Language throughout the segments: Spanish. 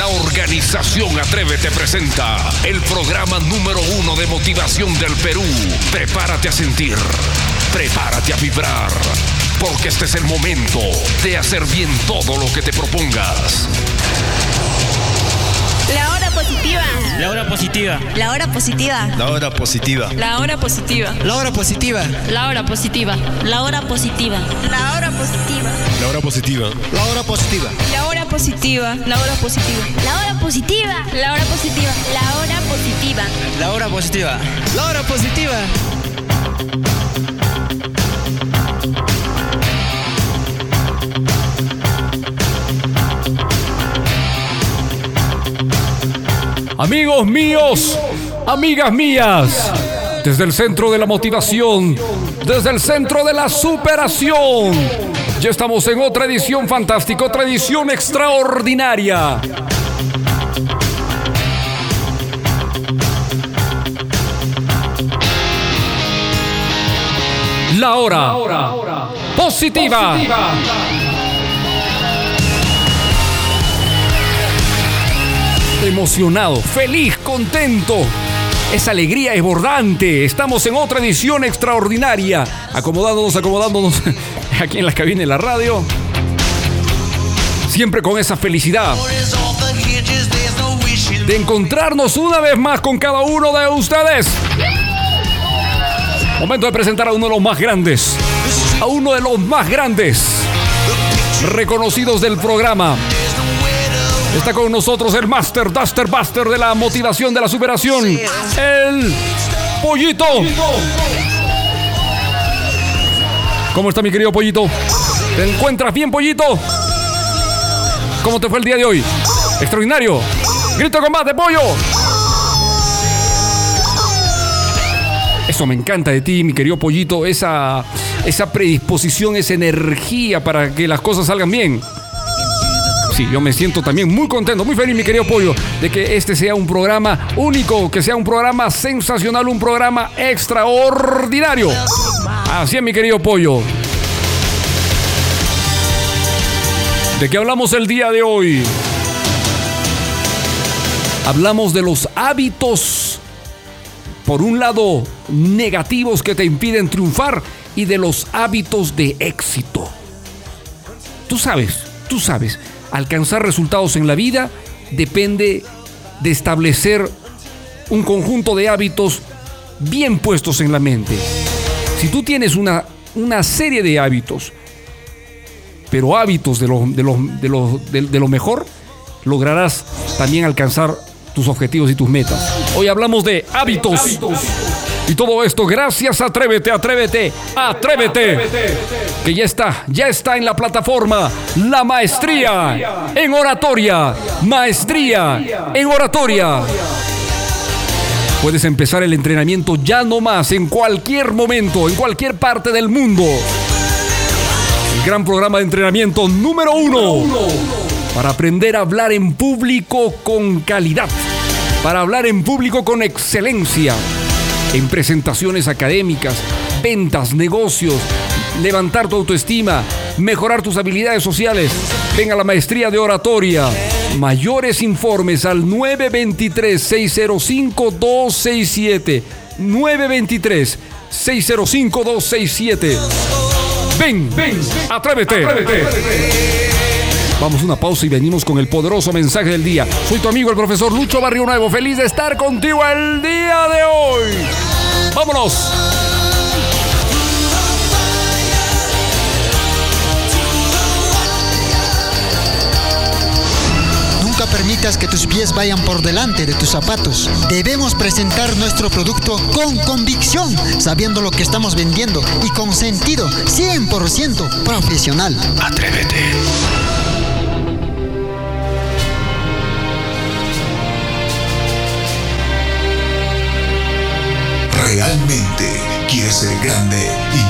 La organización Atrévete presenta el programa número uno de motivación del Perú. Prepárate a sentir, prepárate a vibrar, porque este es el momento de hacer bien todo lo que te propongas. La hora positiva. La hora positiva. La hora positiva. La hora positiva. La hora positiva. La hora positiva. La hora positiva. La hora positiva. La hora positiva. La hora positiva. La hora positiva. La hora positiva. La hora positiva. La hora positiva. La hora positiva. La hora positiva. La hora positiva. La hora positiva. Amigos míos, amigas mías, desde el centro de la motivación, desde el centro de la superación, ya estamos en otra edición fantástica, otra edición extraordinaria. La hora, positiva. emocionado, feliz, contento. Esa alegría es bordante. Estamos en otra edición extraordinaria. Acomodándonos, acomodándonos aquí en la cabina de la radio. Siempre con esa felicidad de encontrarnos una vez más con cada uno de ustedes. Momento de presentar a uno de los más grandes. A uno de los más grandes. Reconocidos del programa. Está con nosotros el Master Duster Buster de la motivación de la superación. El Pollito. ¿Cómo está mi querido Pollito? ¿Te encuentras bien, Pollito? ¿Cómo te fue el día de hoy? Extraordinario. Grito de combate, pollo. Eso me encanta de ti, mi querido Pollito. Esa, esa predisposición, esa energía para que las cosas salgan bien. Sí, yo me siento también muy contento, muy feliz, mi querido Pollo, de que este sea un programa único, que sea un programa sensacional, un programa extraordinario. Así es, mi querido Pollo. ¿De qué hablamos el día de hoy? Hablamos de los hábitos, por un lado, negativos que te impiden triunfar y de los hábitos de éxito. Tú sabes, tú sabes, alcanzar resultados en la vida depende de establecer un conjunto de hábitos bien puestos en la mente. Si tú tienes una, una serie de hábitos, pero hábitos de lo, de, de, de, mejor, lograrás también alcanzar tus objetivos y tus metas. Hoy hablamos de hábitos. hábitos. Y todo esto gracias a Atrévete, Atrévete, Atrévete. Que ya está, ya está en la plataforma La Maestría en Oratoria. Maestría en Oratoria. Puedes empezar el entrenamiento ya no más, en cualquier momento, en cualquier parte del mundo. El gran programa de entrenamiento número uno. Para aprender a hablar en público con calidad. Para hablar en público con excelencia en presentaciones académicas, ventas, negocios, levantar tu autoestima, mejorar tus habilidades sociales. Ven a la maestría de oratoria. Mayores informes al 923-605-267. 923-605-267. Ven, ven, atrévete. atrévete. Vamos a una pausa y venimos con el poderoso mensaje del día. Soy tu amigo el profesor Lucho Barrio Nuevo, feliz de estar contigo el día de hoy. Vámonos. Que tus pies vayan por delante de tus zapatos. Debemos presentar nuestro producto con convicción, sabiendo lo que estamos vendiendo y con sentido 100% profesional. Atrévete. ¿Realmente quieres ser grande y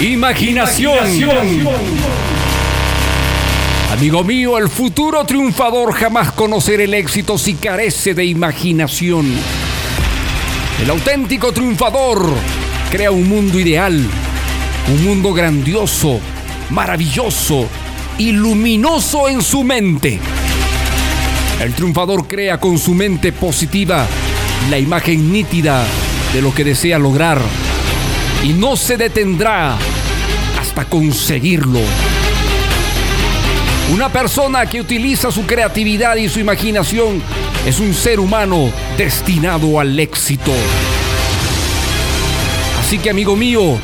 Imaginación. Amigo mío, el futuro triunfador jamás conocerá el éxito si carece de imaginación. El auténtico triunfador crea un mundo ideal, un mundo grandioso, maravilloso y luminoso en su mente. El triunfador crea con su mente positiva la imagen nítida de lo que desea lograr y no se detendrá hasta conseguirlo. Una persona que utiliza su creatividad y su imaginación es un ser humano destinado al éxito. Así que amigo mío,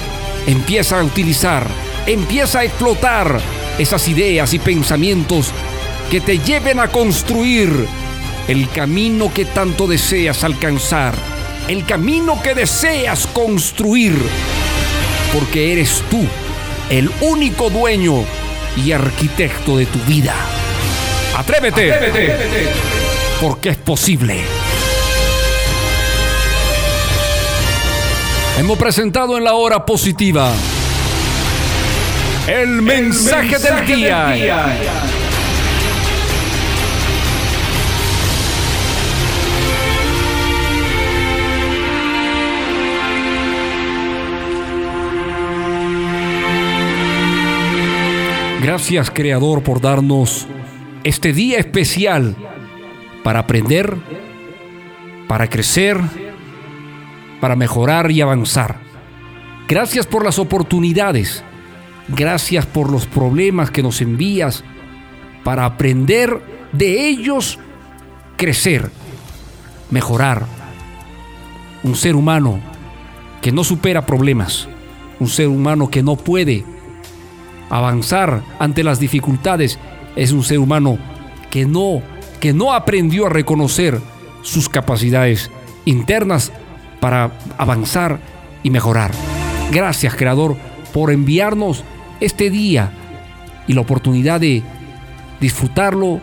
empieza a utilizar, empieza a explotar esas ideas y pensamientos que te lleven a construir el camino que tanto deseas alcanzar, el camino que deseas construir, porque eres tú el único dueño y arquitecto de tu vida. Atrévete, porque es posible. Hemos presentado en la hora positiva el mensaje, del, día. Gracias Creador por darnos este día especial para aprender, para crecer, para mejorar y avanzar. Gracias por las oportunidades. Gracias por los problemas que nos envías para aprender de ellos, crecer, mejorar. Un ser humano que no supera problemas. Un ser humano que no puede avanzar ante las dificultades es un ser humano que no que no aprendió a reconocer sus capacidades internas para avanzar y mejorar. Gracias, Creador, por enviarnos este día y la oportunidad de disfrutarlo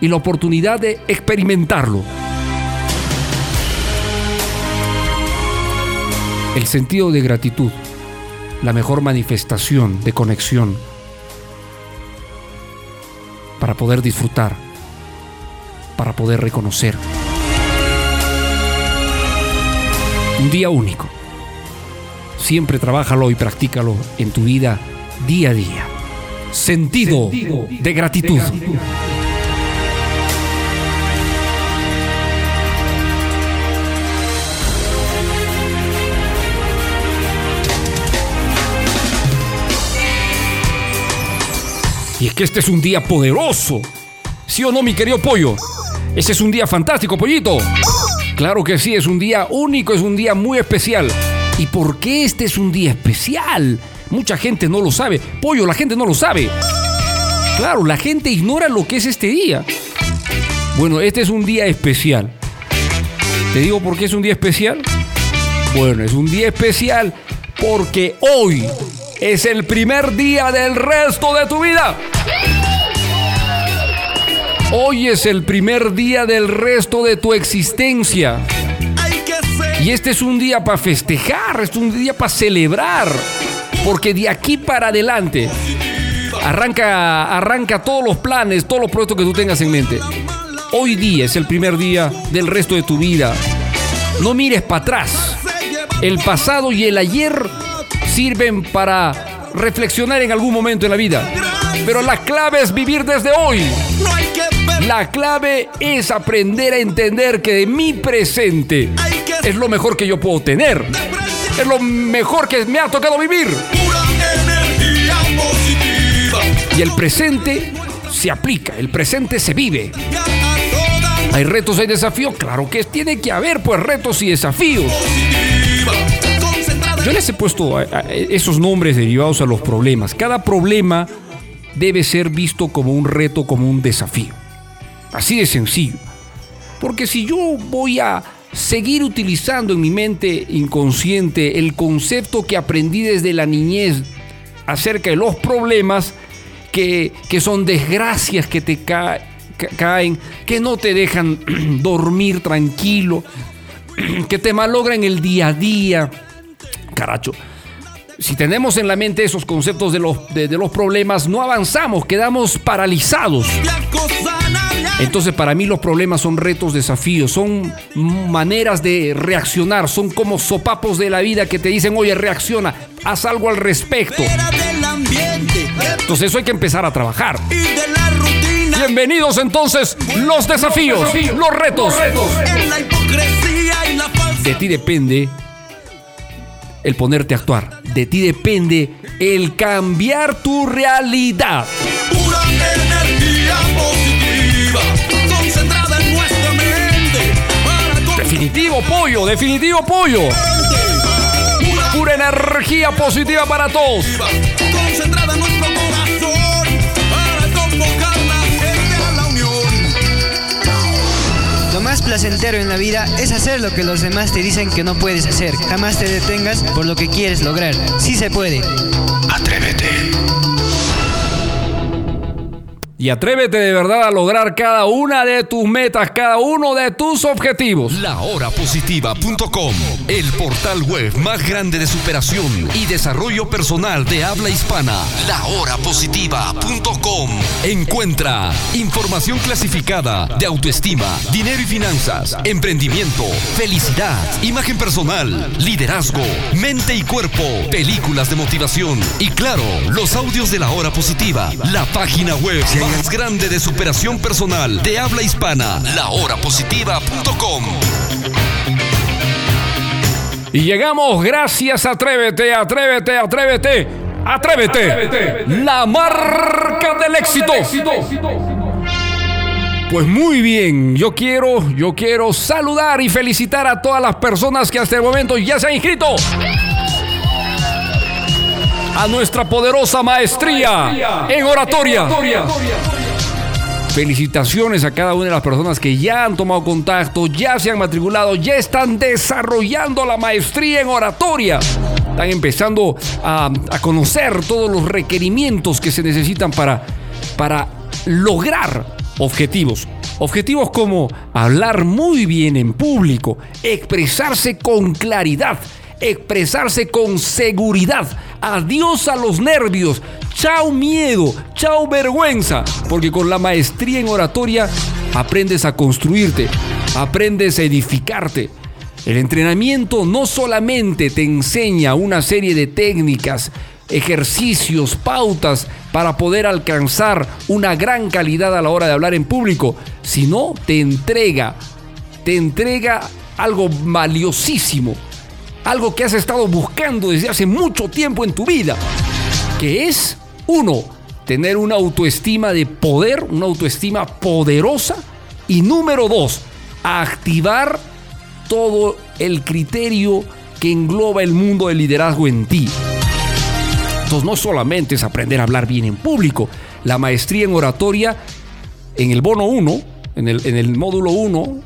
y la oportunidad de experimentarlo. El sentido de gratitud, la mejor manifestación de conexión para poder disfrutar, para poder reconocer. Un día único. Siempre trabájalo y practícalo en tu vida día a día. Sentido, de gratitud. Y es que este es un día poderoso. ¿Sí o no, mi querido pollo? Ese es un día fantástico, pollito. Claro que sí, es un día único, es un día muy especial. ¿Y por qué este es un día especial? Mucha gente no lo sabe. Pollo, la gente no lo sabe. Claro, la gente ignora lo que es este día. Bueno, este es un día especial. ¿Te digo por qué es un día especial? Bueno, es un día especial porque hoy es el primer día del resto de tu vida. Hoy es el primer día del resto de tu existencia. Y este es un día para festejar, es un día para celebrar. Porque de aquí para adelante arranca, arranca todos los planes, todos los proyectos que tú tengas en mente. Hoy día es el primer día del resto de tu vida. No mires para atrás. El pasado y el ayer sirven para reflexionar en algún momento en la vida. Pero la clave es vivir desde hoy. La clave es aprender a entender que de mi presente es lo mejor que yo puedo tener. Es lo mejor que me ha tocado vivir. Y el presente se aplica, el presente se vive. ¿Hay retos, hay desafíos? Claro que tiene que haber pues retos y desafíos. Yo les he puesto esos nombres derivados a los problemas. Cada problema debe ser visto como un reto, como un desafío. Así de sencillo. Porque si yo voy a seguir utilizando en mi mente inconsciente el concepto que aprendí desde la niñez acerca de los problemas, que, son desgracias que te caen, que no te dejan dormir tranquilo, que te malogran el día a día. Caracho, si tenemos en la mente esos conceptos de los, de los problemas, no avanzamos, quedamos paralizados. Entonces para mí los problemas son retos, desafíos, son maneras de reaccionar, son como sopapos de la vida que te dicen, oye, reacciona, haz algo al respecto. Entonces eso hay que empezar a trabajar. Bienvenidos entonces los desafíos, los retos. De ti depende el ponerte a actuar. De ti depende el cambiar tu realidad. Definitivo pollo, definitivo pollo. Pura energía positiva para todos. Placentero en la vida es hacer lo que los demás te dicen que no puedes hacer. Jamás te detengas por lo que quieres lograr. Sí se puede. Atrévete. Y atrévete de verdad a lograr cada una de tus metas, cada uno de tus objetivos. Lahorapositiva.com, el portal web más grande de superación y desarrollo personal de habla hispana. Lahorapositiva.com. Encuentra información clasificada de autoestima, dinero y finanzas, emprendimiento, felicidad, imagen personal, liderazgo, mente y cuerpo, películas de motivación y claro, los audios de la hora positiva, la página web más grande de superación personal de habla hispana, lahorapositiva.com. Y llegamos gracias a Atrévete, Atrévete, Atrévete, Atrévete, la marca del éxito. Pues muy bien, yo quiero, yo quiero saludar y felicitar a todas las personas que hasta el momento ya se han inscrito. A nuestra poderosa maestría en oratoria. Felicitaciones a cada una de las personas que ya han tomado contacto, ya se han matriculado, ya están desarrollando la maestría en oratoria. Están empezando a, conocer todos los requerimientos que se necesitan para, para lograr objetivos. Objetivos como hablar muy bien en público, expresarse con claridad, expresarse con seguridad. Adiós a los nervios. Chao miedo. Chao vergüenza. Porque con la maestría en oratoria aprendes a construirte. Aprendes a edificarte. El entrenamiento no solamente te enseña una serie de técnicas, ejercicios, pautas para poder alcanzar una gran calidad a la hora de hablar en público, sino te entrega, te entrega algo valiosísimo algo que has estado buscando desde hace mucho tiempo en tu vida, que es, uno, tener una autoestima de poder, una autoestima poderosa, y número dos, activar todo el criterio que engloba el mundo del liderazgo en ti. Entonces no solamente es aprender a hablar bien en público, la maestría en oratoria en el bono 1, en el, en el módulo 1,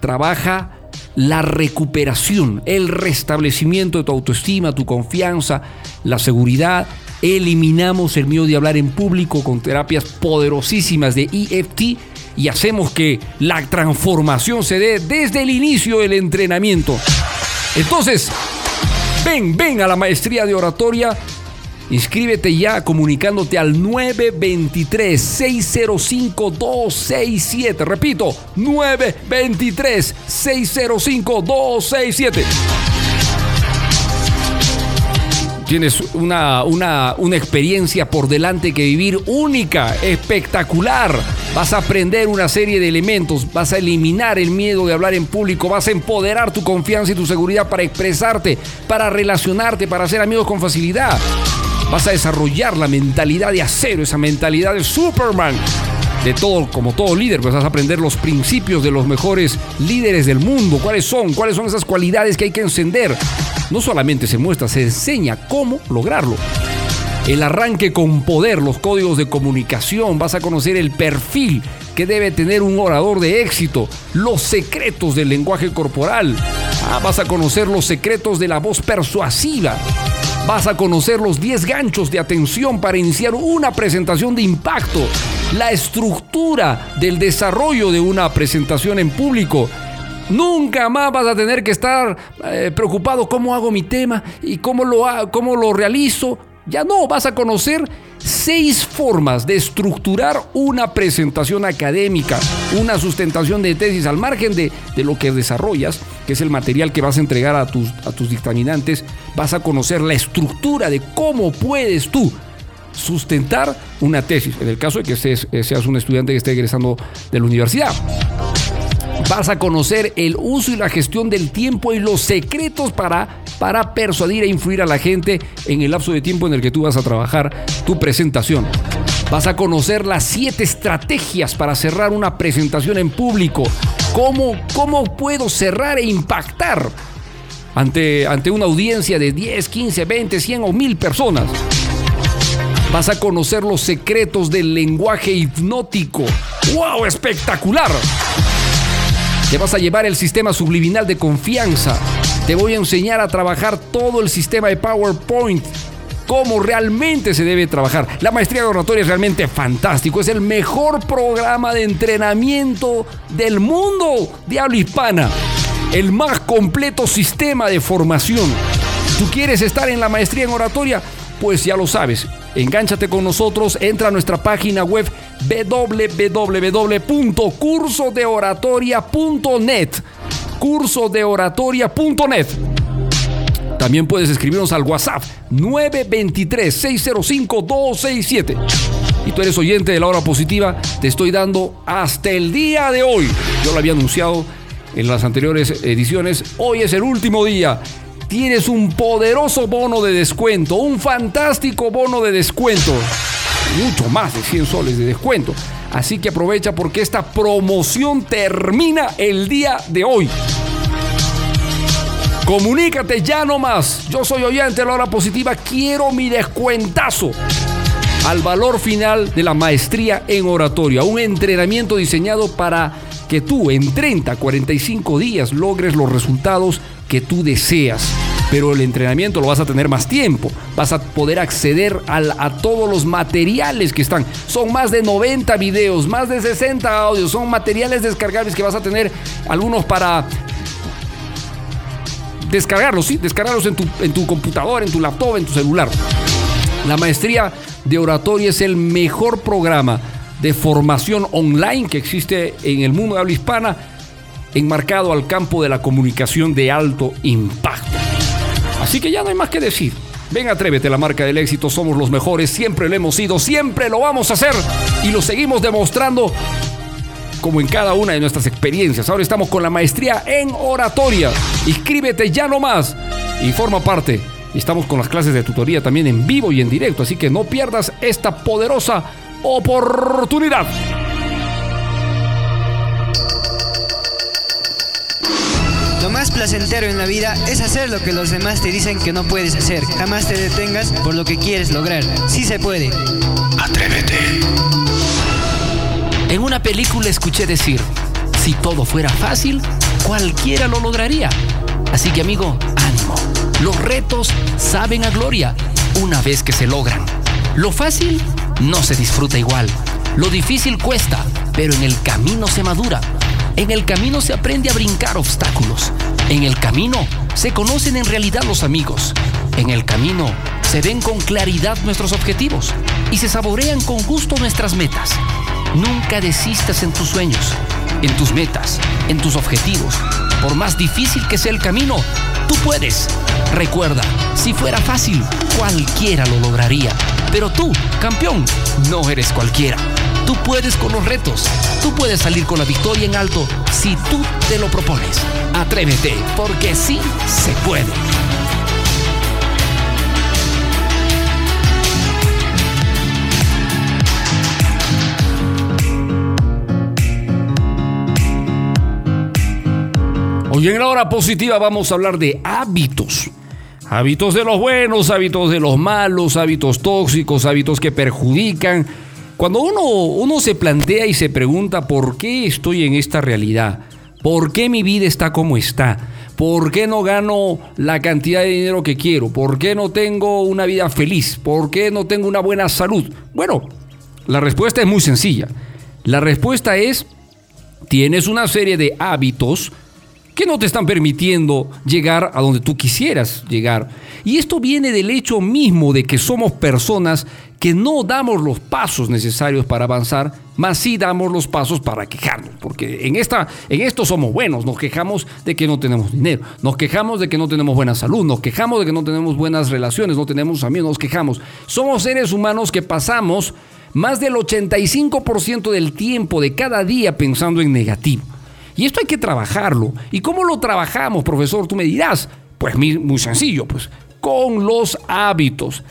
trabaja la recuperación, el restablecimiento de tu autoestima, tu confianza, la seguridad. Eliminamos el miedo de hablar en público con terapias poderosísimas de EFT y hacemos que la transformación se dé desde el inicio del entrenamiento. Entonces, ven, ven a la maestría de oratoria. Inscríbete ya comunicándote al 923-605-267. Repito, 923-605-267 tienes una, una, una, experiencia por delante que vivir única, espectacular. Vas a aprender una serie de elementos, vas a eliminar el miedo de hablar en público, vas a empoderar tu confianza y tu seguridad para expresarte, para relacionarte, para hacer amigos con facilidad. Vas a desarrollar la mentalidad de acero, esa mentalidad de Superman de todo, como todo líder, pues vas a aprender los principios de los mejores líderes del mundo. ¿Cuáles son? ¿Cuáles son esas cualidades que hay que encender? No solamente se muestra, se enseña cómo lograrlo. El arranque con poder, los códigos de comunicación, vas a conocer el perfil que debe tener un orador de éxito, los secretos del lenguaje corporal, ah, vas a conocer los secretos de la voz persuasiva, vas a conocer los 10 ganchos de atención para iniciar una presentación de impacto, la estructura del desarrollo de una presentación en público. Nunca más vas a tener que estar eh, preocupado cómo hago mi tema y cómo lo, cómo lo realizo. Ya no, vas a conocer seis formas de estructurar una presentación académica, una sustentación de tesis al margen de, de, lo que desarrollas, que es el material que vas a entregar a tus, a tus dictaminantes. Vas a conocer la estructura de cómo puedes tú sustentar una tesis, en el caso de que seas, eh, seas un estudiante que esté egresando de la universidad. Vas a conocer el uso y la gestión del tiempo y los secretos para, para persuadir e influir a la gente en el lapso de tiempo en el que tú vas a trabajar tu presentación. Vas a conocer las siete estrategias para cerrar una presentación en público. ¿Cómo, cómo puedo cerrar e impactar ante, ante una audiencia de 10, 15, 20, 100 o 1000 personas? Vas a conocer los secretos del lenguaje hipnótico. ¡Wow! ¡Espectacular! Te vas a llevar el sistema subliminal de confianza. Te voy a enseñar a trabajar todo el sistema de PowerPoint. Cómo realmente se debe trabajar. La maestría de oratoria es realmente fantástico. Es el mejor programa de entrenamiento del mundo de habla hispana. El más completo sistema de formación. ¿Tú quieres estar en la maestría en oratoria? Pues ya lo sabes Engánchate con nosotros, entra a nuestra página web www.cursodeoratoria.net. Cursodeoratoria.net. También puedes escribirnos al WhatsApp 923-605-267. Y tú eres oyente de la hora positiva, te estoy dando hasta el día de hoy. Yo lo había anunciado en las anteriores ediciones. Hoy es el último día tienes un poderoso bono de descuento, un fantástico bono de descuento, mucho más de 100 soles de descuento. Así que aprovecha porque esta promoción termina el día de hoy. Comunícate ya nomás. Yo soy oyente de la hora positiva. Quiero mi descuentazo al valor final de la maestría en oratoria. Un entrenamiento diseñado para que tú en 30, 45 días logres los resultados que tú deseas pero el entrenamiento lo vas a tener más tiempo. Vas a poder acceder a todos los materiales que están. Son más de 90 videos, más de 60 audios, son materiales descargables que vas a tener algunos para descargarlos, sí, descargarlos en tu, en tu computador, en tu laptop, en tu celular. La maestría de oratoria es el mejor programa de formación online que existe en el mundo de habla hispana, enmarcado al campo de la comunicación de alto impacto. Así que ya no hay más que decir. Ven, atrévete, la marca del éxito, somos los mejores, siempre lo hemos sido, siempre lo vamos a hacer y lo seguimos demostrando como en cada una de nuestras experiencias. Ahora estamos con la maestría en oratoria. Inscríbete ya no más y forma parte. Estamos con las clases de tutoría también en vivo y en directo, así que no pierdas esta poderosa oportunidad. Placentero en la vida es hacer lo que los demás te dicen que no puedes hacer. Jamás te detengas por lo que quieres lograr. Sí se puede. Atrévete. En una película escuché decir, si todo fuera fácil, cualquiera lo lograría. Así que amigo, ánimo. Los retos saben a gloria una vez que se logran. Lo fácil no se disfruta igual. Lo difícil cuesta pero en el camino se madura. En el camino se aprende a brincar obstáculos. En el camino se conocen en realidad los amigos. En el camino se ven con claridad nuestros objetivos y se saborean con gusto nuestras metas. Nunca desistas en tus sueños, en tus metas, en tus objetivos. Por más difícil que sea el camino, tú puedes. Recuerda, si fuera fácil, cualquiera lo lograría. Pero tú, campeón, no eres cualquiera. Tú puedes con los retos. Tú puedes salir con la victoria en alto si tú te lo propones. Atrévete, porque sí se puede. Hoy en la hora positiva vamos a hablar de hábitos. Hábitos de los buenos, hábitos de los malos, hábitos tóxicos, hábitos que perjudican. Cuando uno, uno se plantea y se pregunta por qué estoy en esta realidad, por qué mi vida está como está, por qué no gano la cantidad de dinero que quiero, por qué no tengo una vida feliz, por qué no tengo una buena salud. Bueno, la respuesta es muy sencilla. La respuesta es, tienes una serie de hábitos que no te están permitiendo llegar a donde tú quisieras llegar. Y esto viene del hecho mismo de que somos personas que no damos los pasos necesarios para avanzar, más sí damos los pasos para quejarnos. Porque en, esta, en esto somos buenos, nos quejamos de que no tenemos dinero, nos quejamos de que no tenemos buena salud, nos quejamos de que no tenemos buenas relaciones, no tenemos amigos, nos quejamos. Somos seres humanos que pasamos más del 85% del tiempo de cada día pensando en negativo. Y esto hay que trabajarlo. ¿Y cómo lo trabajamos, profesor? Tú me dirás. Pues muy sencillo, pues con los hábitos.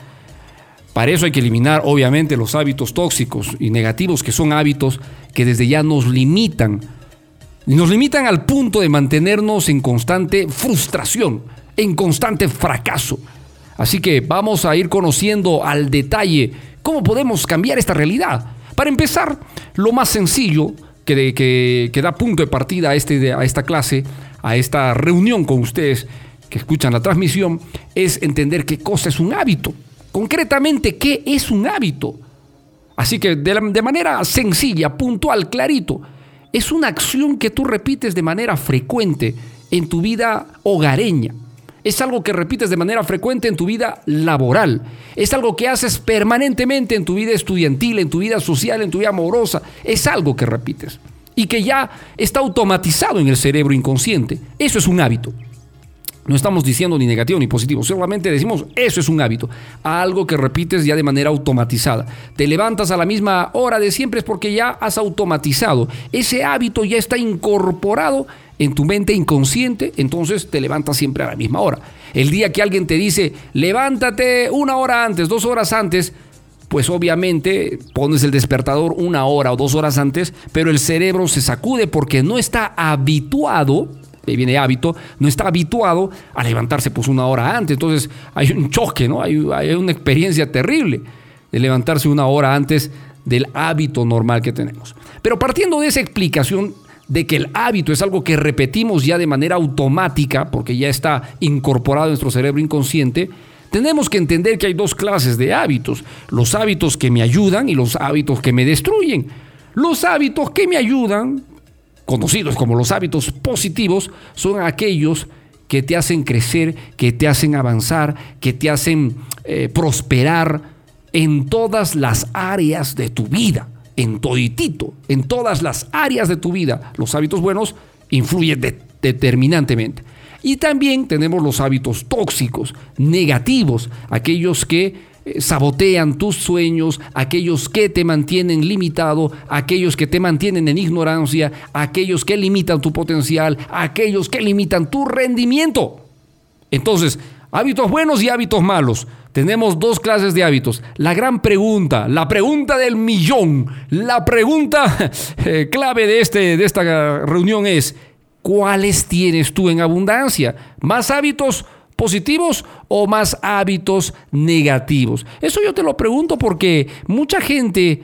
Para eso hay que eliminar, obviamente, los hábitos tóxicos y negativos, que son hábitos que desde ya nos limitan. Y nos limitan al punto de mantenernos en constante frustración, en constante fracaso. Así que vamos a ir conociendo al detalle cómo podemos cambiar esta realidad. Para empezar, lo más sencillo que, da punto de partida este, a esta clase, a esta reunión con ustedes que escuchan la transmisión, es entender qué cosa es un hábito. Concretamente, ¿qué es un hábito? Así que de, de manera sencilla, puntual, clarito, es una acción que tú repites de manera frecuente en tu vida hogareña es algo que repites de manera frecuente en tu vida laboral, es algo que haces permanentemente en tu vida estudiantil, en tu vida social, en tu vida amorosa, es algo que repites y que ya está automatizado en el cerebro inconsciente. Eso es un hábito. No estamos diciendo ni negativo ni positivo, solamente decimos eso es un hábito, algo que repites ya de manera automatizada. Te levantas a la misma hora de siempre es porque ya has automatizado. Ese hábito ya está incorporado en tu mente inconsciente, entonces te levantas siempre a la misma hora. El día que alguien te dice, levántate una hora antes, dos horas antes, pues obviamente pones el despertador una hora o dos horas antes, pero el cerebro se sacude porque no está habituado, ahí viene hábito, no está habituado a levantarse pues una hora antes. Entonces hay un choque, ¿no? Hay, hay una experiencia terrible de levantarse una hora antes del hábito normal que tenemos. Pero partiendo de esa explicación, de que el hábito es algo que repetimos ya de manera automática, porque ya está incorporado en nuestro cerebro inconsciente, tenemos que entender que hay dos clases de hábitos, los hábitos que me ayudan y los hábitos que me destruyen. Los hábitos que me ayudan, conocidos como los hábitos positivos, son aquellos que te hacen crecer, que te hacen avanzar, que te hacen eh, prosperar en todas las áreas de tu vida en toditito, en todas las áreas de tu vida. Los hábitos buenos influyen determinantemente. Y también tenemos los hábitos tóxicos, negativos, aquellos que sabotean tus sueños, aquellos que te mantienen limitado, aquellos que te mantienen en ignorancia, aquellos que limitan tu potencial, aquellos que limitan tu rendimiento. Entonces, hábitos buenos y hábitos malos. Tenemos dos clases de hábitos. La gran pregunta, la pregunta del millón, la pregunta eh, clave de, este, de esta reunión es, ¿cuáles tienes tú en abundancia? ¿Más hábitos positivos o más hábitos negativos? Eso yo te lo pregunto porque mucha gente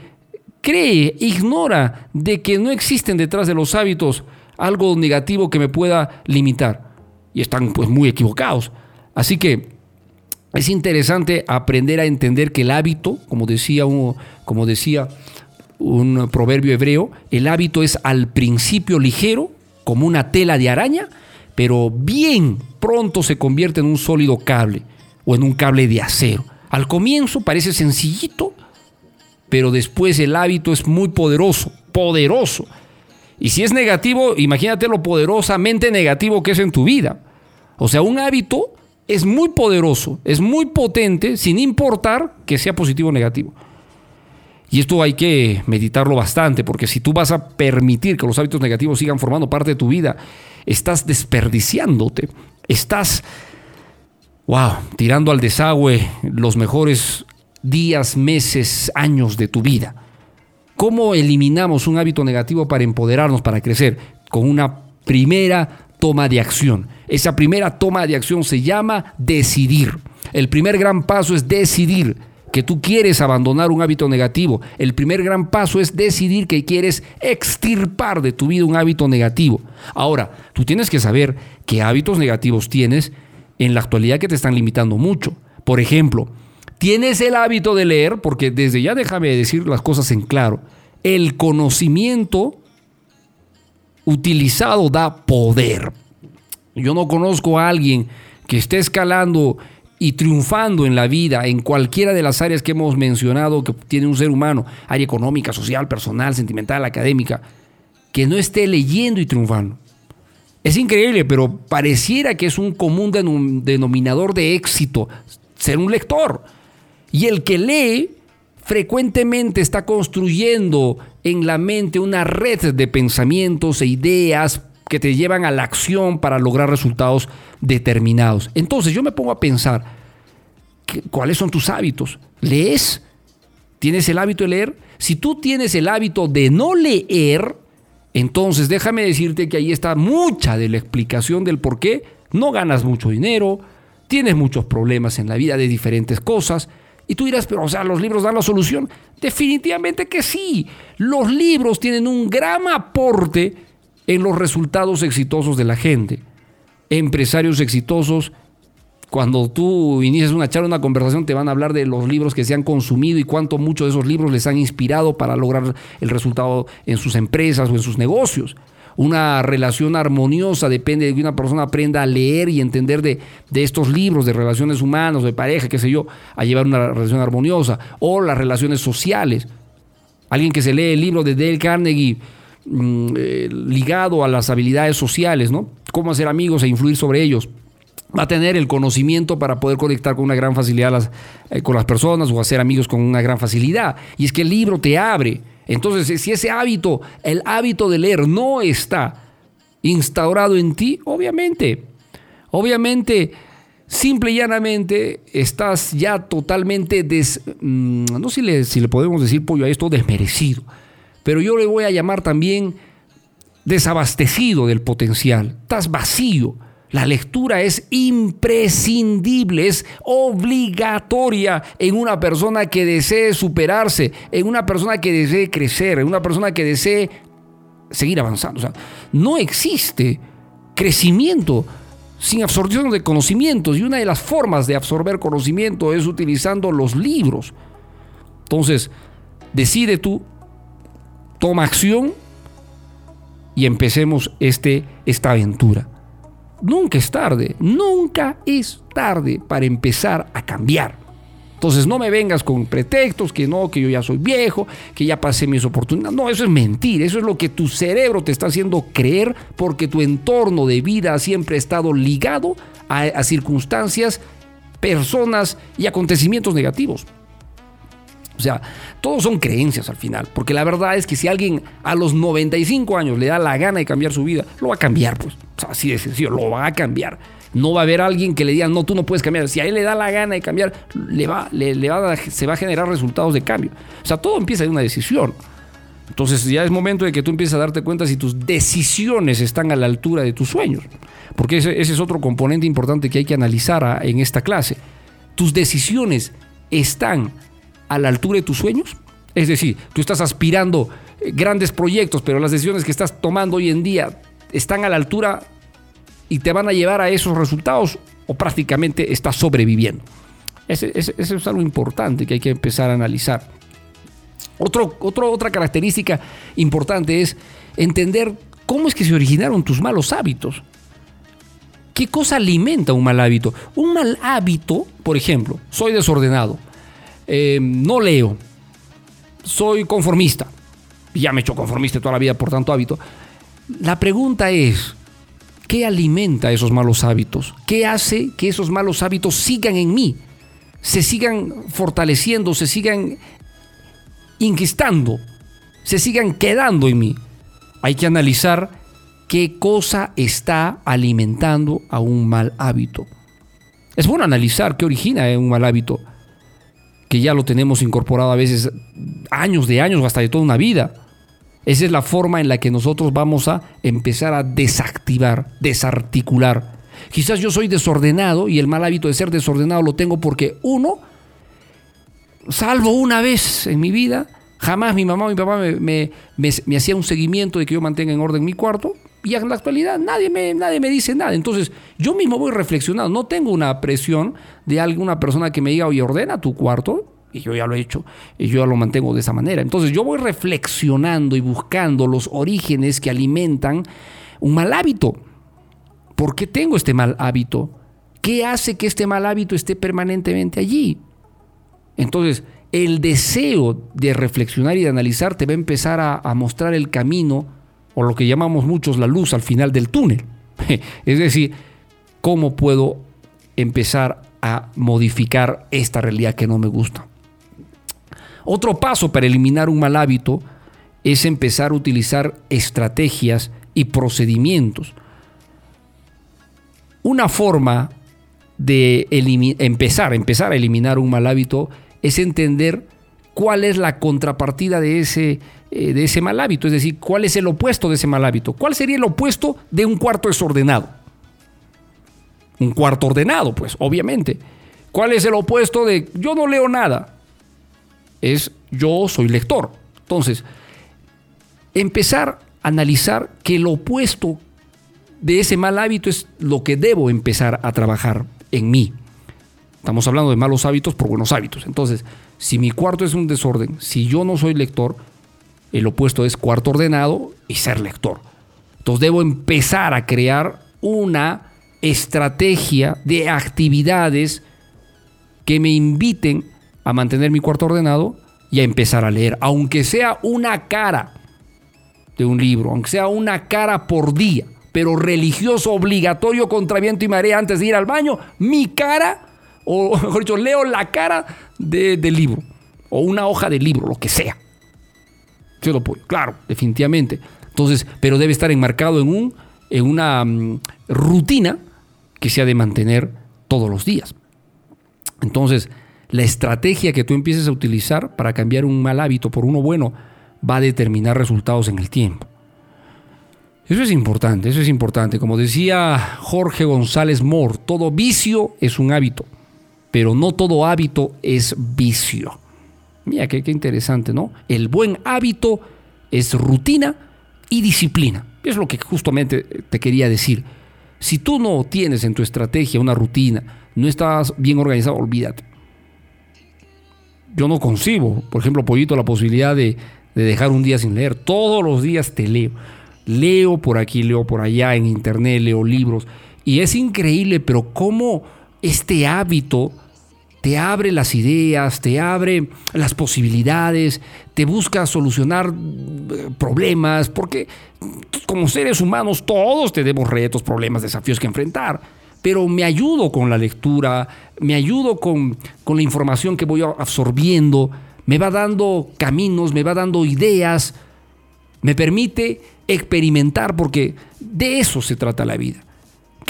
cree, ignora de que no existen detrás de los hábitos algo negativo que me pueda limitar. Y están pues muy equivocados. Así que es interesante aprender a entender que el hábito, como decía, como decía un proverbio hebreo, el hábito es al principio ligero, como una tela de araña, pero bien pronto se convierte en un sólido cable o en un cable de acero. Al comienzo parece sencillito, pero después el hábito es muy poderoso, poderoso. Y si es negativo, imagínate lo poderosamente negativo que es en tu vida. O sea, un hábito es muy poderoso, es muy potente, sin importar que sea positivo o negativo. Y esto hay que meditarlo bastante, porque si tú vas a permitir que los hábitos negativos sigan formando parte de tu vida, estás desperdiciándote, estás, wow, tirando al desagüe los mejores días, meses, años de tu vida. ¿Cómo eliminamos un hábito negativo para empoderarnos, para crecer? Con una primera toma de acción. Esa primera toma de acción se llama decidir. El primer gran paso es decidir que tú quieres abandonar un hábito negativo. El primer gran paso es decidir que quieres extirpar de tu vida un hábito negativo. Ahora, tú tienes que saber qué hábitos negativos tienes en la actualidad que te están limitando mucho. Por ejemplo, tienes el hábito de leer, porque desde ya déjame decir las cosas en claro. El conocimiento utilizado da poder. Yo no conozco a alguien que esté escalando y triunfando en la vida en cualquiera de las áreas que hemos mencionado que tiene un ser humano, área económica, social, personal, sentimental, académica, que no esté leyendo y triunfando. Es increíble, pero pareciera que es un común denominador de éxito ser un lector. Y el que lee frecuentemente está construyendo en la mente una red de pensamientos e ideas que te llevan a la acción para lograr resultados determinados. Entonces yo me pongo a pensar, ¿cuáles son tus hábitos? ¿Lees? ¿Tienes el hábito de leer? Si tú tienes el hábito de no leer, entonces déjame decirte que ahí está mucha de la explicación del por qué no ganas mucho dinero, tienes muchos problemas en la vida de diferentes cosas. Y tú dirás, pero o sea, ¿los libros dan la solución? Definitivamente que sí. Los libros tienen un gran aporte en los resultados exitosos de la gente. Empresarios exitosos, cuando tú inicias una charla, una conversación, te van a hablar de los libros que se han consumido y cuánto mucho de esos libros les han inspirado para lograr el resultado en sus empresas o en sus negocios. Una relación armoniosa depende de que una persona aprenda a leer y entender de, de, estos libros, de relaciones humanas, de pareja, qué sé yo, a llevar una relación armoniosa. O las relaciones sociales. Alguien que se lee el libro de Dale Carnegie Mm, eh, ligado a las habilidades sociales, ¿no? Cómo hacer amigos e influir sobre ellos. Va a tener el conocimiento para poder conectar con una gran facilidad eh, con las personas o hacer amigos con una gran facilidad. Y es que el libro te abre. Entonces, si ese hábito, el hábito de leer no está instaurado en ti, obviamente, obviamente, simple y llanamente estás ya totalmente, des, mm, no sé si le, si le podemos decir pollo a esto, desmerecido pero yo le voy a llamar también desabastecido del potencial. Estás vacío. La lectura es imprescindible, es obligatoria en una persona que desee superarse, en una persona que desee crecer, en una persona que desee seguir avanzando. O sea, no existe crecimiento sin absorción de conocimientos y una de las formas de absorber conocimiento es utilizando los libros. Entonces, decide tú toma acción y empecemos este, esta aventura. Nunca es tarde, nunca es tarde para empezar a cambiar. Entonces no me vengas con pretextos que no, que yo ya soy viejo, que ya pasé mis oportunidades. No, eso es mentir, eso es lo que tu cerebro te está haciendo creer porque tu entorno de vida siempre ha estado ligado a, a circunstancias, personas y acontecimientos negativos. O sea, todos son creencias al final, porque la verdad es que si alguien a los 95 años le da la gana de cambiar su vida, lo va a cambiar, pues. así de sencillo, lo va a cambiar. No va a haber alguien que le diga, no, tú no puedes cambiar. Si a él le da la gana de cambiar, le va, le, va se va a generar resultados de cambio. O sea, todo empieza de una decisión. Entonces ya es momento de que tú empieces a darte cuenta si tus decisiones están a la altura de tus sueños. Porque ese, es otro componente importante que hay que analizar en esta clase. Tus decisiones están a la altura de tus sueños? Es decir, tú estás aspirando eh, grandes proyectos, pero las decisiones que estás tomando hoy en día están a la altura y te van a llevar a esos resultados o prácticamente estás sobreviviendo. Eso es algo importante que hay que empezar a analizar. Otra característica importante es entender cómo es que se originaron tus malos hábitos. ¿Qué cosa alimenta un mal hábito? Un mal hábito, por ejemplo, soy desordenado, eh, no leo, soy conformista, ya me he hecho conformista toda la vida por tanto hábito. La pregunta es, ¿qué alimenta esos malos hábitos? ¿Qué hace que esos malos hábitos sigan en mí? Se sigan fortaleciendo, se sigan inquistando, se sigan quedando en mí. Hay que analizar qué cosa está alimentando a un mal hábito. Es bueno analizar qué origina un mal hábito, que ya lo tenemos incorporado a veces años de años hasta de toda una vida. Esa es la forma en la que nosotros vamos a empezar a desactivar, desarticular. Quizás yo soy desordenado y el mal hábito de ser desordenado lo tengo porque uno, salvo una vez en mi vida, jamás mi mamá o mi papá me, me, hacía un seguimiento de que yo mantenga en orden mi cuarto y en la actualidad nadie me, nadie me dice nada. Entonces yo mismo voy reflexionando, no tengo una presión de alguna persona que me diga, oye, ordena tu cuarto y yo ya lo he hecho, y yo ya lo mantengo de esa manera. Entonces yo voy reflexionando y buscando los orígenes que alimentan un mal hábito. ¿Por qué tengo este mal hábito? ¿Qué hace que este mal hábito esté permanentemente allí? Entonces, el deseo de reflexionar y de analizar te va a empezar a, a mostrar el camino, o lo que llamamos muchos la luz al final del túnel. Es decir, cómo puedo empezar a modificar esta realidad que no me gusta. Otro paso para eliminar un mal hábito es empezar a utilizar estrategias y procedimientos. Una forma de empezar, empezar a eliminar un mal hábito es entender cuál es la contrapartida de ese, eh, de ese mal hábito, es decir, cuál es el opuesto de ese mal hábito. ¿Cuál sería el opuesto de un cuarto desordenado? Un cuarto ordenado, pues, obviamente. ¿Cuál es el opuesto de yo no leo nada? es yo soy lector. Entonces, empezar a analizar que lo opuesto de ese mal hábito es lo que debo empezar a trabajar en mí. Estamos hablando de malos hábitos por buenos hábitos. Entonces, si mi cuarto es un desorden, si yo no soy lector, el opuesto es cuarto ordenado y ser lector. Entonces debo empezar a crear una estrategia de actividades que me inviten a mantener mi cuarto ordenado y a empezar a leer, aunque sea una cara de un libro, aunque sea una cara por día, pero religioso, obligatorio, contra viento y marea antes de ir al baño, mi cara, o mejor dicho, leo la cara del libro, o una hoja de libro, lo que sea. Yo lo puedo, claro, definitivamente. Entonces, pero debe estar enmarcado en, un, en una mm, rutina que se ha de mantener todos los días. Entonces, la estrategia que tú empieces a utilizar para cambiar un mal hábito por uno bueno va a determinar resultados en el tiempo. Eso es importante, eso es importante. Como decía Jorge González Moore, todo vicio es un hábito, pero no todo hábito es vicio. Mira, qué, qué interesante, ¿no? El buen hábito es rutina y disciplina. Es lo que justamente te quería decir. Si tú no tienes en tu estrategia una rutina, no estás bien organizado, olvídate yo no concibo, por ejemplo, Pollito, la posibilidad de, dejar un día sin leer. Todos los días te leo. Leo por aquí, leo por allá, en internet, leo libros. Y es increíble, pero cómo este hábito te abre las ideas, te abre las posibilidades, te busca solucionar eh, problemas, porque como seres humanos todos tenemos retos, problemas, desafíos que enfrentar pero me ayudo con la lectura, me ayudo con, la información que voy absorbiendo, me va dando caminos, me va dando ideas, me permite experimentar, porque de eso se trata la vida.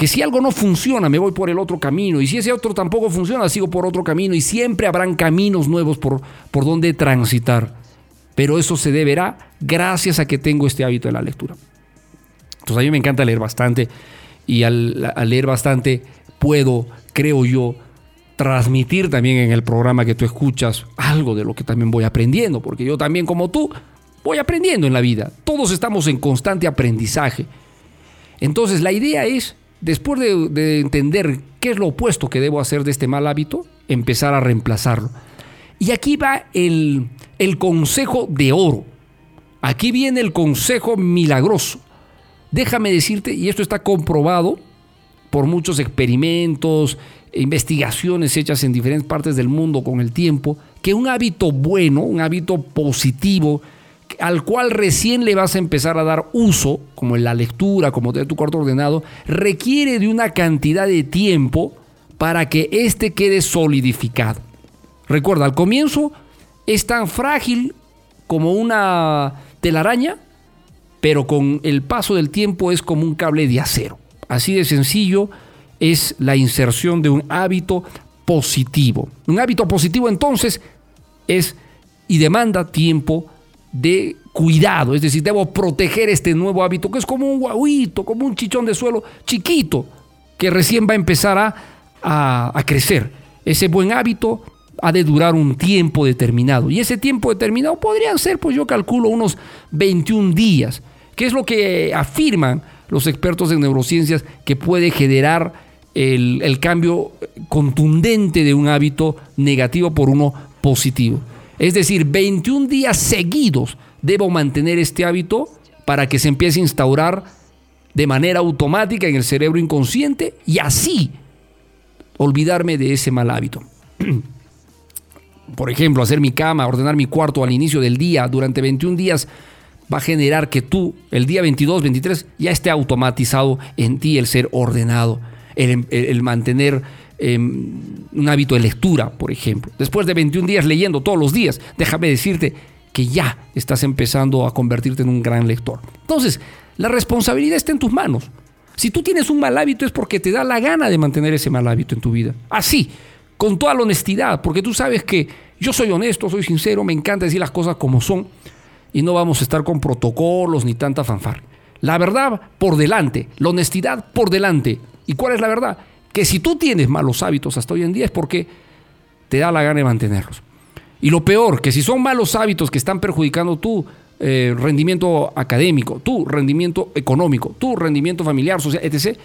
Que si algo no funciona, me voy por el otro camino, y si ese otro tampoco funciona, sigo por otro camino, y siempre habrán caminos nuevos por, por donde transitar. Pero eso se deberá gracias a que tengo este hábito de la lectura. Entonces a mí me encanta leer bastante y al, leer bastante puedo, creo yo, transmitir también en el programa que tú escuchas algo de lo que también voy aprendiendo, porque yo también como tú voy aprendiendo en la vida. Todos estamos en constante aprendizaje. Entonces la idea es, después de, de entender qué es lo opuesto que debo hacer de este mal hábito, empezar a reemplazarlo. Y aquí va el, el consejo de oro. Aquí viene el consejo milagroso. Déjame decirte, y esto está comprobado por muchos experimentos, investigaciones hechas en diferentes partes del mundo con el tiempo, que un hábito bueno, un hábito positivo, al cual recién le vas a empezar a dar uso, como en la lectura, como de tu cuarto ordenado, requiere de una cantidad de tiempo para que éste quede solidificado. Recuerda, al comienzo es tan frágil como una telaraña, pero con el paso del tiempo es como un cable de acero. Así de sencillo es la inserción de un hábito positivo. Un hábito positivo entonces es y demanda tiempo de cuidado, es decir, debo proteger este nuevo hábito que es como un guauito, como un chichón de suelo chiquito que recién va a empezar a, a, crecer. Ese buen hábito ha de durar un tiempo determinado. Y ese tiempo determinado podrían ser, pues yo calculo, unos 21 días, que es lo que afirman los expertos en neurociencias que puede generar el, el cambio contundente de un hábito negativo por uno positivo. Es decir, 21 días seguidos debo mantener este hábito para que se empiece a instaurar de manera automática en el cerebro inconsciente y así olvidarme de ese mal hábito. Por ejemplo, hacer mi cama, ordenar mi cuarto al inicio del día durante 21 días va a generar que tú, el día 22, 23, ya esté automatizado en ti el ser ordenado, el, el, el mantener eh, un hábito de lectura, por ejemplo. Después de 21 días leyendo todos los días, déjame decirte que ya estás empezando a convertirte en un gran lector. Entonces, la responsabilidad está en tus manos. Si tú tienes un mal hábito es porque te da la gana de mantener ese mal hábito en tu vida. Así, con toda la honestidad, porque tú sabes que yo soy honesto, soy sincero, me encanta decir las cosas como son y no vamos a estar con protocolos ni tanta fanfar. La verdad por delante, la honestidad por delante. ¿Y cuál es la verdad? Que si tú tienes malos hábitos hasta hoy en día es porque te da la gana de mantenerlos. Y lo peor, que si son malos hábitos que están perjudicando tu eh, rendimiento académico, tu rendimiento económico, tu rendimiento familiar, social, etc.,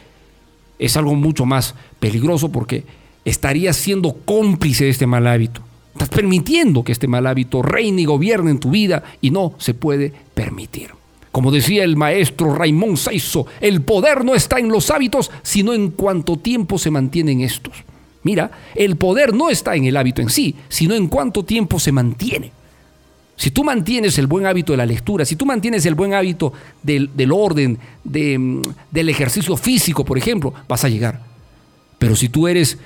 es algo mucho más peligroso porque estarías siendo cómplice de este mal hábito. Estás permitiendo que este mal hábito reine y gobierne en tu vida y no se puede permitir. Como decía el maestro Raimón Saizo, el poder no está en los hábitos, sino en cuánto tiempo se mantienen estos. Mira, el poder no está en el hábito en sí, sino en cuánto tiempo se mantiene. Si tú mantienes el buen hábito de la lectura, si tú mantienes el buen hábito del, orden, de, del ejercicio físico, por ejemplo, vas a llegar. Pero si tú eres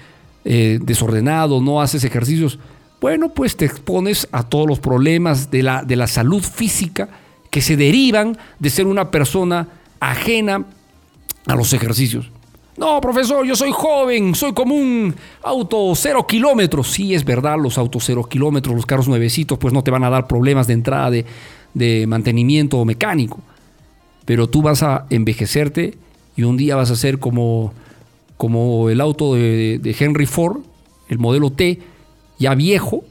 eh, desordenado, no haces ejercicios, bueno, pues te expones a todos los problemas de la salud física que se derivan de ser una persona ajena a los ejercicios. No, profesor, yo soy joven, soy como un auto cero kilómetros. Sí, es verdad, los autos cero kilómetros, los carros nuevecitos, pues no te van a dar problemas de entrada de, de mantenimiento mecánico. Pero tú vas a envejecerte y un día vas a ser como, como el auto de Henry Ford, el modelo T, ya viejo,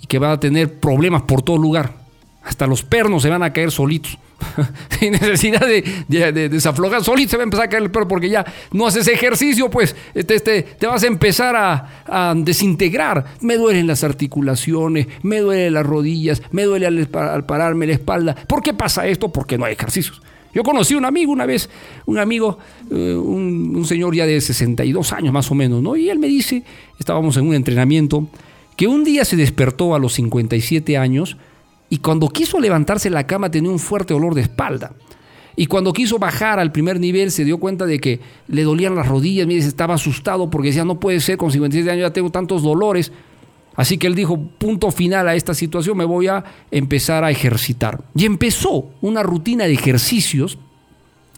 y que va a tener problemas por todo lugar. Hasta los pernos se van a caer solitos. Sin necesidad de, de, de, desaflojar. Solito se va a empezar a caer el perro porque ya no haces ejercicio, pues este, este, te vas a empezar a, a, desintegrar. Me duelen las articulaciones, me duelen las rodillas, me duele al, pararme la espalda. ¿Por qué pasa esto? Porque no hay ejercicios. Yo conocí un amigo una vez, un amigo, eh, un, un, señor ya de 62 años más o menos, ¿no? Y él me dice, estábamos en un entrenamiento, que un día se despertó a los 57 años y cuando quiso levantarse la cama tenía un fuerte olor de espalda. Y cuando quiso bajar al primer nivel se dio cuenta de que le dolían las rodillas, mire, estaba asustado porque decía, no puede ser, con 57 años ya tengo tantos dolores. Así que él dijo, punto final a esta situación, me voy a empezar a ejercitar. Y empezó una rutina de ejercicios,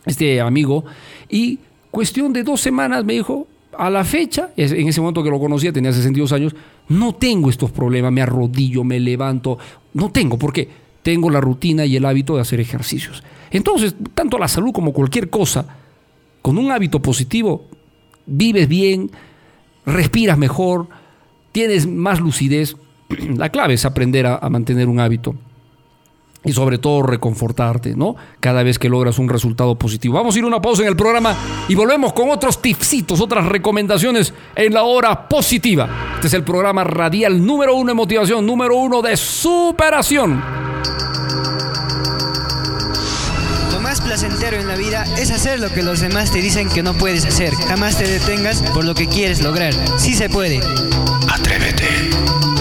este amigo, y cuestión de dos semanas me dijo, a la fecha, en ese momento que lo conocía, tenía 62 años, no tengo estos problemas, me arrodillo, me levanto, no tengo, porque tengo la rutina y el hábito de hacer ejercicios. Entonces, tanto la salud como cualquier cosa, con un hábito positivo, vives bien, respiras mejor, tienes más lucidez. La clave es aprender a, a mantener un hábito. Y sobre todo reconfortarte, ¿no? Cada vez que logras un resultado positivo. Vamos a ir a una pausa en el programa y volvemos con otros tipsitos, otras recomendaciones en la hora positiva. Este es el programa radial número uno de motivación, número uno de superación. Lo más placentero en la vida es hacer lo que los demás te dicen que no puedes hacer. Jamás te detengas por lo que quieres lograr. Sí se puede. Atrévete.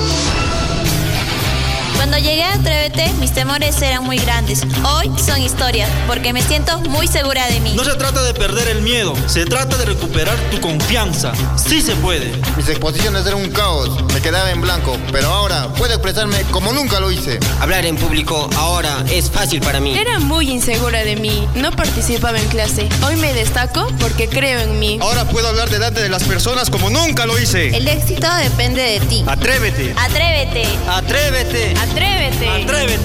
Cuando llegué a Atrévete, mis temores eran muy grandes. Hoy son historias, porque me siento muy segura de mí. No se trata de perder el miedo, se trata de recuperar tu confianza. Sí se puede. Mis exposiciones eran un caos, me quedaba en blanco, pero ahora puedo expresarme como nunca lo hice. Hablar en público ahora es fácil para mí. Era muy insegura de mí, no participaba en clase. Hoy me destaco porque creo en mí. Ahora puedo hablar delante de las personas como nunca lo hice. El éxito depende de ti. Atrévete. Atrévete. Atrévete. Atrévete. Atrévete.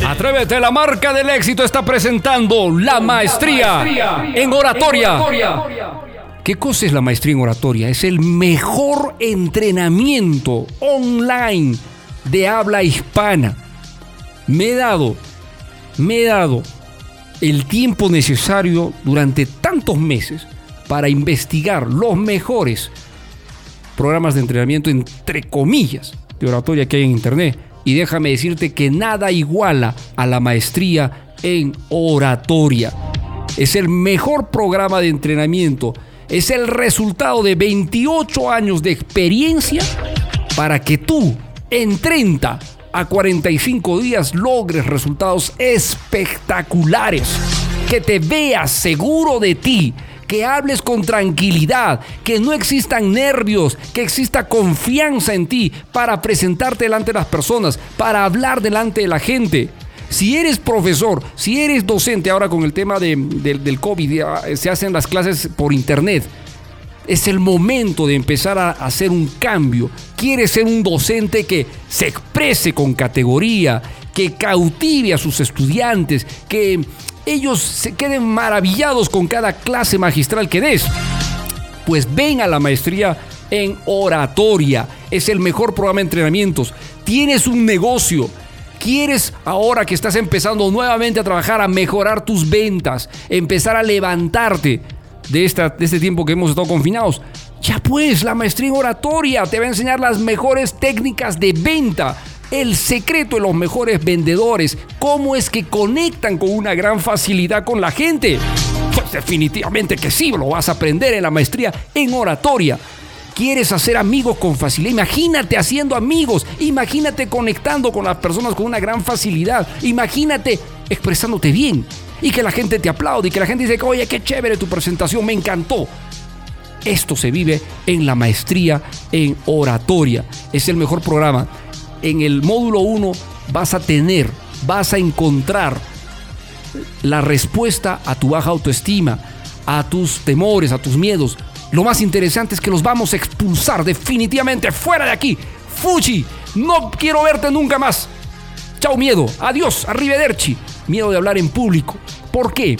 Atrévete, la marca del éxito está presentando la maestría en oratoria. ¿Qué cosa es la maestría en oratoria? Es el mejor entrenamiento online de habla hispana. Me he dado, me he dado el tiempo necesario durante tantos meses para investigar los mejores programas de entrenamiento, entre comillas, de oratoria que hay en internet. Y déjame decirte que nada iguala a la maestría en oratoria. Es el mejor programa de entrenamiento. Es el resultado de 28 años de experiencia para que tú en 30 a 45 días logres resultados espectaculares. Que te veas seguro de ti, que hables con tranquilidad, que no existan nervios, que exista confianza en ti para presentarte delante de las personas, para hablar delante de la gente. Si eres profesor, si eres docente, ahora con el tema de- del- COVID, ya se hacen las clases por internet. Es el momento de empezar a hacer un cambio. Quieres ser un docente que se exprese con categoría, que cautive a sus estudiantes, que ellos se queden maravillados con cada clase magistral que des. Pues ven a la maestría en oratoria. Es el mejor programa de entrenamientos. Tienes un negocio. ¿Quieres ahora que estás empezando nuevamente a trabajar, a mejorar tus ventas, empezar a levantarte de, esta, de este tiempo que hemos estado confinados? Ya pues, la maestría en oratoria te va a enseñar las mejores técnicas de venta, el secreto de los mejores vendedores, cómo es que conectan con una gran facilidad con la gente. Pues definitivamente que sí, lo vas a aprender en la maestría en oratoria. ¿Quieres hacer amigos con facilidad? Imagínate haciendo amigos, imagínate conectando con las personas con una gran facilidad, imagínate expresándote bien y que la gente te aplaude y que la gente dice, oye, qué chévere tu presentación, me encantó. Esto se vive en la maestría en oratoria. Es el mejor programa. En el módulo 1 vas a tener, vas a encontrar la respuesta a tu baja autoestima, a tus temores, a tus miedos. Lo más interesante es que los vamos a expulsar definitivamente fuera de aquí. Fuji, no quiero verte nunca más. Chao miedo, adiós, arrivederci. Miedo de hablar en público. ¿Por qué?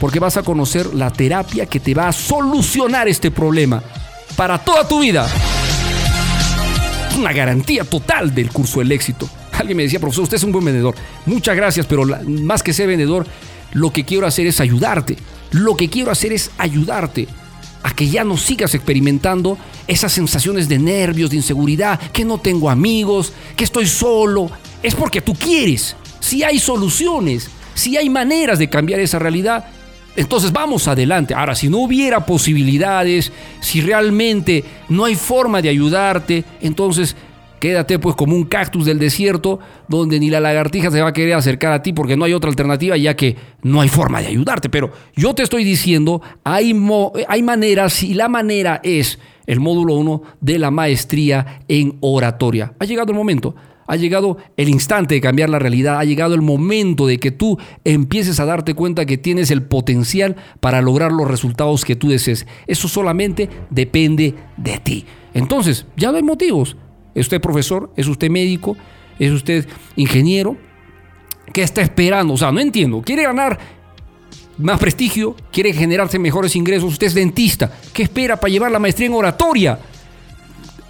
Porque vas a conocer la terapia que te va a solucionar este problema para toda tu vida. Una garantía total del curso del éxito. Alguien me decía, profesor, usted es un buen vendedor. Muchas gracias, pero más que ser vendedor, lo que quiero hacer es ayudarte. Lo que quiero hacer es ayudarte a que ya no sigas experimentando esas sensaciones de nervios, de inseguridad, que no tengo amigos, que estoy solo. Es porque tú quieres. Si hay soluciones, si hay maneras de cambiar esa realidad, entonces vamos adelante. Ahora, si no hubiera posibilidades, si realmente no hay forma de ayudarte, entonces quédate pues como un cactus del desierto donde ni la lagartija se va a querer acercar a ti porque no hay otra alternativa ya que no hay forma de ayudarte. Pero yo te estoy diciendo, hay, hay maneras y la manera es el módulo 1 de la maestría en oratoria. Ha llegado el momento. Ha llegado el instante de cambiar la realidad, ha llegado el momento de que tú empieces a darte cuenta que tienes el potencial para lograr los resultados que tú desees. Eso solamente depende de ti. Entonces, ya no hay motivos. ¿Es usted profesor? ¿Es usted médico? ¿Es usted ingeniero? ¿Qué está esperando? O sea, no entiendo. ¿Quiere ganar más prestigio? ¿Quiere generarse mejores ingresos? Usted es dentista. ¿Qué espera para llevar la maestría en oratoria?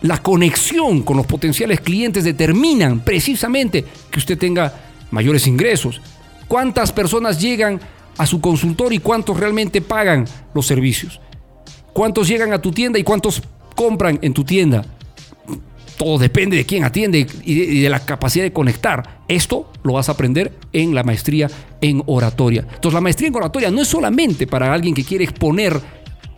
La conexión con los potenciales clientes determinan precisamente que usted tenga mayores ingresos, ¿Cuántas personas llegan a su consultor y cuántos realmente pagan los servicios? ¿Cuántos llegan a tu tienda y cuántos compran en tu tienda? Todo depende de quién atiende y de, la capacidad de conectar. Esto lo vas a aprender en la maestría en oratoria. Entonces la maestría en oratoria no es solamente para alguien que quiere exponer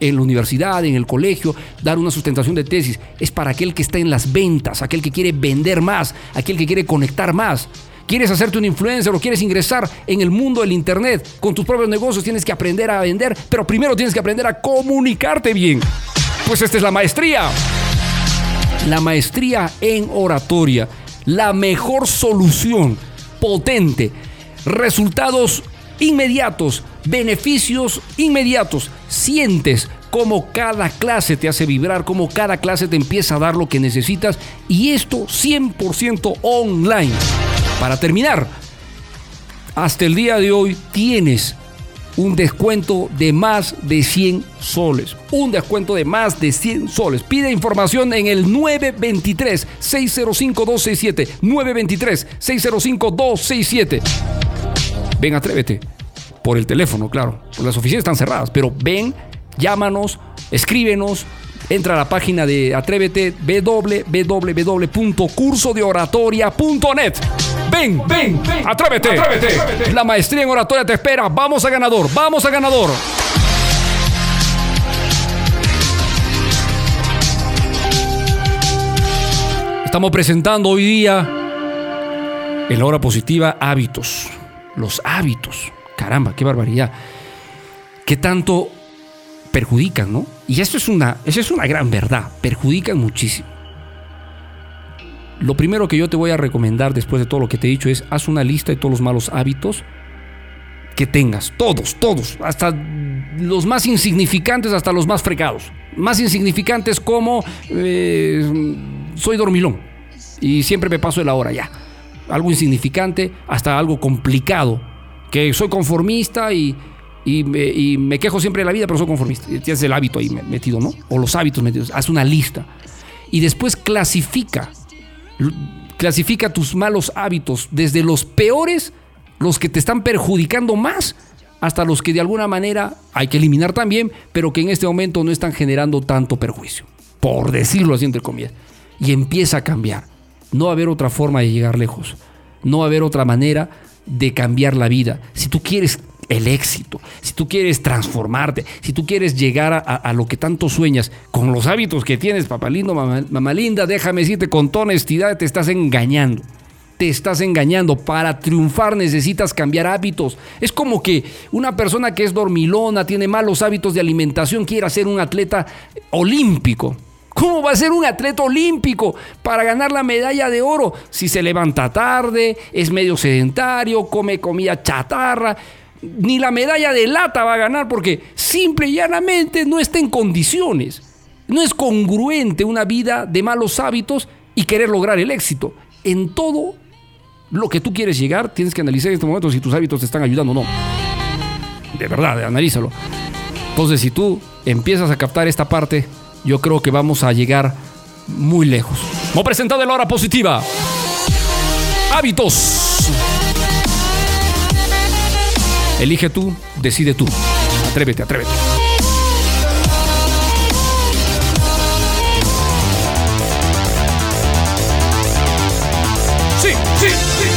en la universidad, en el colegio, dar una sustentación de tesis. Es para aquel que está en las ventas, aquel que quiere vender más, aquel que quiere conectar más. ¿Quieres hacerte un influencer o quieres ingresar en el mundo del Internet con tus propios negocios? Tienes que aprender a vender, pero primero tienes que aprender a comunicarte bien. Pues esta es la maestría la maestría en oratoria, la mejor solución, potente, resultados inmediatos, beneficios inmediatos. Sientes cómo cada clase te hace vibrar, cómo cada clase te empieza a dar lo que necesitas y esto 100% online. Para terminar, hasta el día de hoy tienes un descuento de más de 100 soles. Un descuento de más de 100 soles. Pide información en el 923-605-267. 923-605-267. Ven, atrévete. Por el teléfono, claro. Las oficinas están cerradas, pero ven, llámanos, escríbenos, entra a la página de Atrévete www.cursodeoratoria.net. Ven, ven, ven, atrévete. atrévete. La maestría en oratoria te espera. Vamos a ganador, vamos a ganador. Estamos presentando hoy día en la hora positiva hábitos. Los hábitos. Caramba, qué barbaridad. ¿Qué tanto perjudican, ¿no? Y esto es una, eso es una gran verdad, perjudican muchísimo. Lo primero que yo te voy a recomendar después de todo lo que te he dicho es haz una lista de todos los malos hábitos que tengas, todos, todos, hasta los más insignificantes, hasta los más fregados. Más insignificantes como eh, soy dormilón y siempre me paso de la hora ya. Algo insignificante hasta algo complicado, que soy conformista y, y me, quejo siempre de la vida, pero soy conformista. Tienes el hábito ahí metido, ¿no? O los hábitos metidos. Haz una lista. Y después clasifica. Clasifica tus malos hábitos, desde los peores, los que te están perjudicando más, hasta los que de alguna manera hay que eliminar también, pero que en este momento no están generando tanto perjuicio. Por decirlo así entre comillas. Y empieza a cambiar. No va a haber otra forma de llegar lejos. No va a haber otra manera de cambiar la vida. Si tú quieres el éxito, si tú quieres transformarte, si tú quieres llegar a, lo que tanto sueñas, con los hábitos que tienes, papá lindo, mamá, linda, déjame decirte con toda honestidad, te estás engañando te estás engañando. Para triunfar necesitas cambiar hábitos. Es como que una persona que es dormilona, tiene malos hábitos de alimentación, quiera ser un atleta olímpico. ¿Cómo va a ser un atleta olímpico para ganar la medalla de oro si se levanta tarde, es medio sedentario, come comida chatarra? Ni la medalla de lata va a ganar porque simple y llanamente no está en condiciones. No es congruente una vida de malos hábitos y querer lograr el éxito. En todo lo que tú quieres llegar, tienes que analizar en este momento si tus hábitos te están ayudando o no. De verdad, analízalo. Entonces, si tú empiezas a captar esta parte, yo creo que vamos a llegar muy lejos. Hemos presentado la hora positiva. Hábitos. Elige tú, decide tú. Atrévete, atrévete. Sí, sí, sí.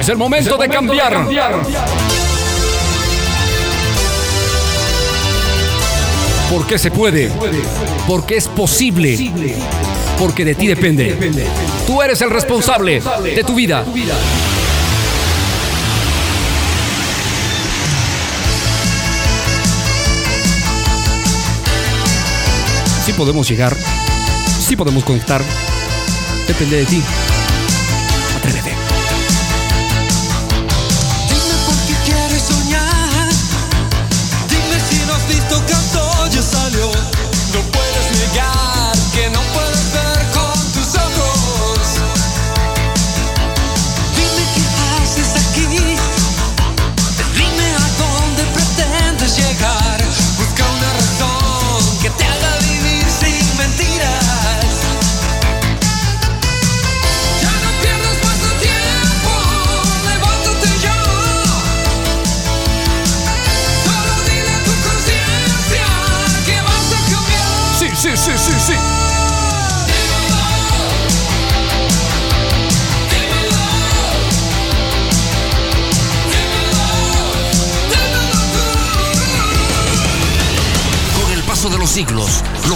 Es el momento, de, cambiar. de cambiar. Porque se puede. Porque es posible. Porque de ti depende. Tú eres el responsable de tu vida. Sí podemos llegar. Sí podemos conectar. Depende de ti.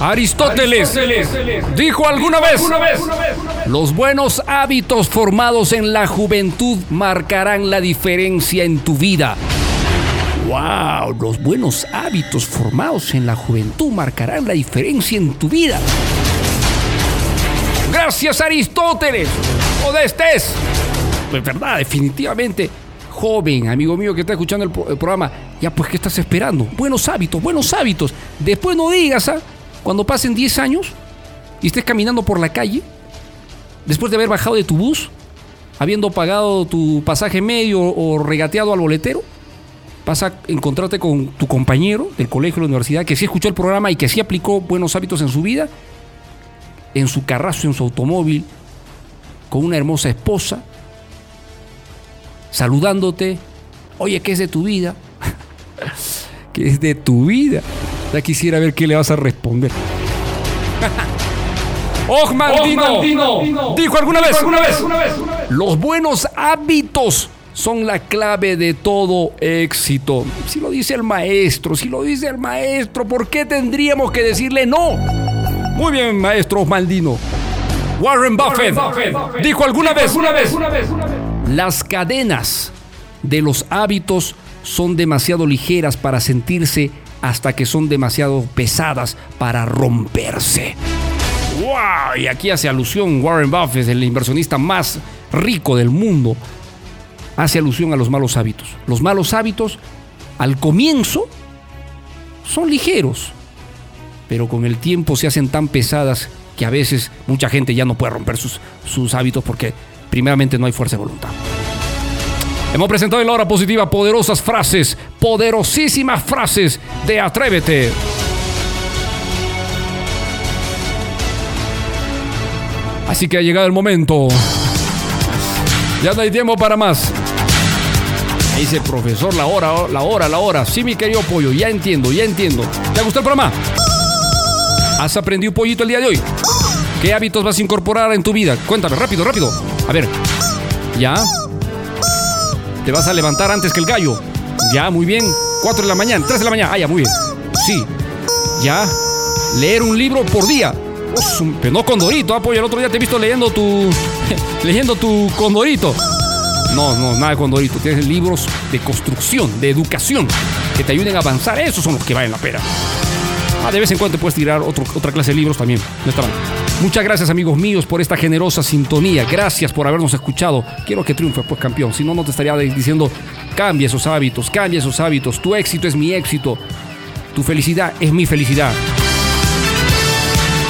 Aristóteles, dijo alguna vez, los buenos hábitos formados en la juventud marcarán la diferencia en tu vida. ¡Wow! Los buenos hábitos formados en la juventud marcarán la diferencia en tu vida. Gracias Aristóteles, o estés. Pues verdad, definitivamente. Joven, amigo mío que está escuchando el, el programa, ya pues, ¿qué estás esperando? Buenos hábitos, buenos hábitos. Después no digas, ¿ah? Cuando pasen 10 años y estés caminando por la calle, después de haber bajado de tu bus, habiendo pagado tu pasaje medio o regateado al boletero, vas a encontrarte con tu compañero del colegio o la universidad que sí escuchó el programa y que sí aplicó buenos hábitos en su vida, en su carrazo, en su automóvil, con una hermosa esposa, saludándote, oye, ¿qué es de tu vida? ¿Qué es de tu vida? Ya quisiera ver qué le vas a responder. ¡Oh, Maldino! Dijo alguna vez, los buenos hábitos son la clave de todo éxito. Si lo dice el maestro, si lo dice el maestro, ¿por qué tendríamos que decirle no? Muy bien, maestro Maldino. Warren Buffett, dijo alguna vez, una vez, las cadenas de los hábitos son demasiado ligeras para sentirse hasta que son demasiado pesadas para romperse. ¡Wow! Y aquí hace alusión Warren Buffett, el inversionista más rico del mundo, hace alusión a los malos hábitos. Los malos hábitos al comienzo son ligeros, pero con el tiempo se hacen tan pesadas que a veces mucha gente ya no puede romper sus, sus hábitos porque primeramente no hay fuerza de voluntad. Hemos presentado en la hora positiva poderosas frases, poderosísimas frases de Atrévete. Así que ha llegado el momento. Ya no hay tiempo para más. Dice profesor, la hora, la hora, la hora. Sí, mi querido pollo, ya entiendo, ya entiendo. ¿Te gustó el programa? ¿Has aprendido pollito el día de hoy? ¿Qué hábitos vas a incorporar en tu vida? Cuéntame, rápido, rápido. A ver. ¿Ya? Te vas a levantar antes que el gallo. Ya, muy bien. 4 de la mañana, 3 de la mañana. Ah, ya, muy bien. Sí. Ya. Leer un libro por día. pero no Condorito, apoyo. El otro día te he visto leyendo tu. leyendo tu Condorito. No, no, nada de Condorito. Tienes libros de construcción, de educación, que te ayuden a avanzar. Esos son los que valen la pena. Ah, de vez en cuando te puedes tirar otra clase de libros también. No está mal. Muchas gracias amigos míos por esta generosa sintonía. Gracias por habernos escuchado. Quiero que triunfe pues campeón. Si no, no te estaría diciendo cambia esos hábitos, cambia esos hábitos. Tu éxito es mi éxito. Tu felicidad es mi felicidad.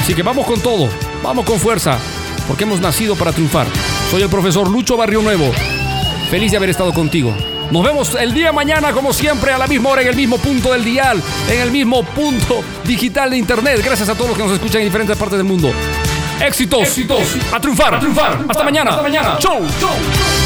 Así que vamos con todo. Vamos con fuerza. Porque hemos nacido para triunfar. Soy el profesor Lucho Barrio Nuevo. Feliz de haber estado contigo. Nos vemos el día mañana, como siempre, a la misma hora, en el mismo punto del dial, en el mismo punto digital de internet. Gracias a todos los que nos escuchan en diferentes partes del mundo. Éxitos. Éxitos. A triunfar. A triunfar. Hasta mañana. Hasta mañana. Chau. Chau.